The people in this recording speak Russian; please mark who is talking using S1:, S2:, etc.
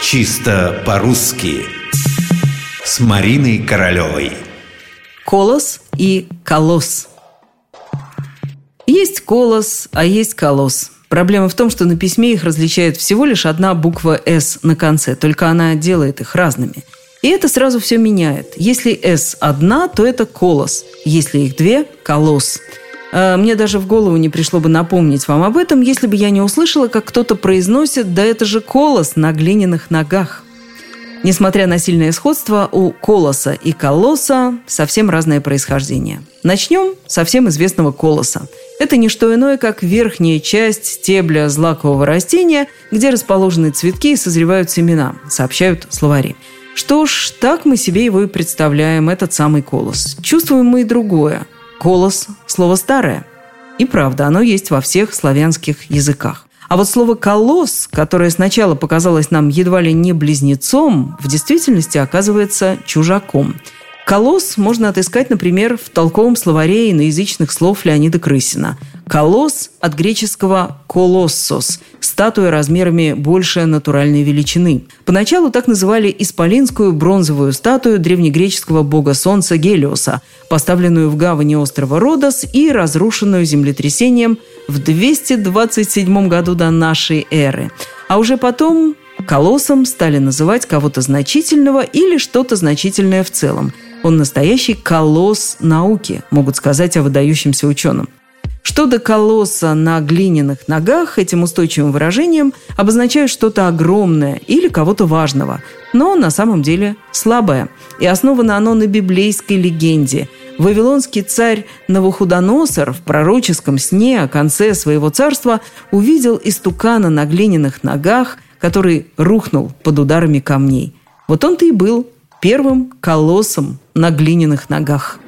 S1: Чисто по-русски С Мариной Королевой
S2: Колос и колосс Есть колос, а есть колосс. Проблема в том, что на письме их различает всего лишь одна буква «С» на конце, только она делает их разными. И это сразу все меняет. Если «С» одна, то это колос. Если их две – колосс. А мне даже в голову не пришло бы напомнить вам об этом, если бы я не услышала, как кто-то произносит «да это же колос на глиняных ногах». Несмотря на сильное сходство, у колоса и колосса совсем разное происхождение. Начнем со всем известного колоса. Это не что иное, как верхняя часть стебля злакового растения, где расположены цветки и созревают семена, сообщают словари. Что ж, так мы себе его и представляем, этот самый колос. Чувствуем мы и другое. Колос – слово старое. И правда, оно есть во всех славянских языках. А вот слово «колосс», которое сначала показалось нам едва ли не близнецом, в действительности оказывается чужаком – Колосс можно отыскать, например, в толковом словаре иноязычных слов Леонида Крысина. Колосс от греческого «колоссос» – статуя размерами больше натуральной величины. Поначалу так называли исполинскую бронзовую статую древнегреческого бога солнца Гелиоса, поставленную в гавани острова Родос и разрушенную землетрясением в 227 году до нашей эры. А уже потом колоссом стали называть кого-то значительного или что-то значительное в целом – он настоящий колосс науки, могут сказать о выдающемся ученом. Что до колосса на глиняных ногах, этим устойчивым выражением обозначают что-то огромное или кого-то важного, но на самом деле слабое. И основано оно на библейской легенде. Вавилонский царь Навуходоносор в пророческом сне о конце своего царства увидел истукана на глиняных ногах, который рухнул под ударами камней. Вот он-то и был первым колоссом на глиняных ногах.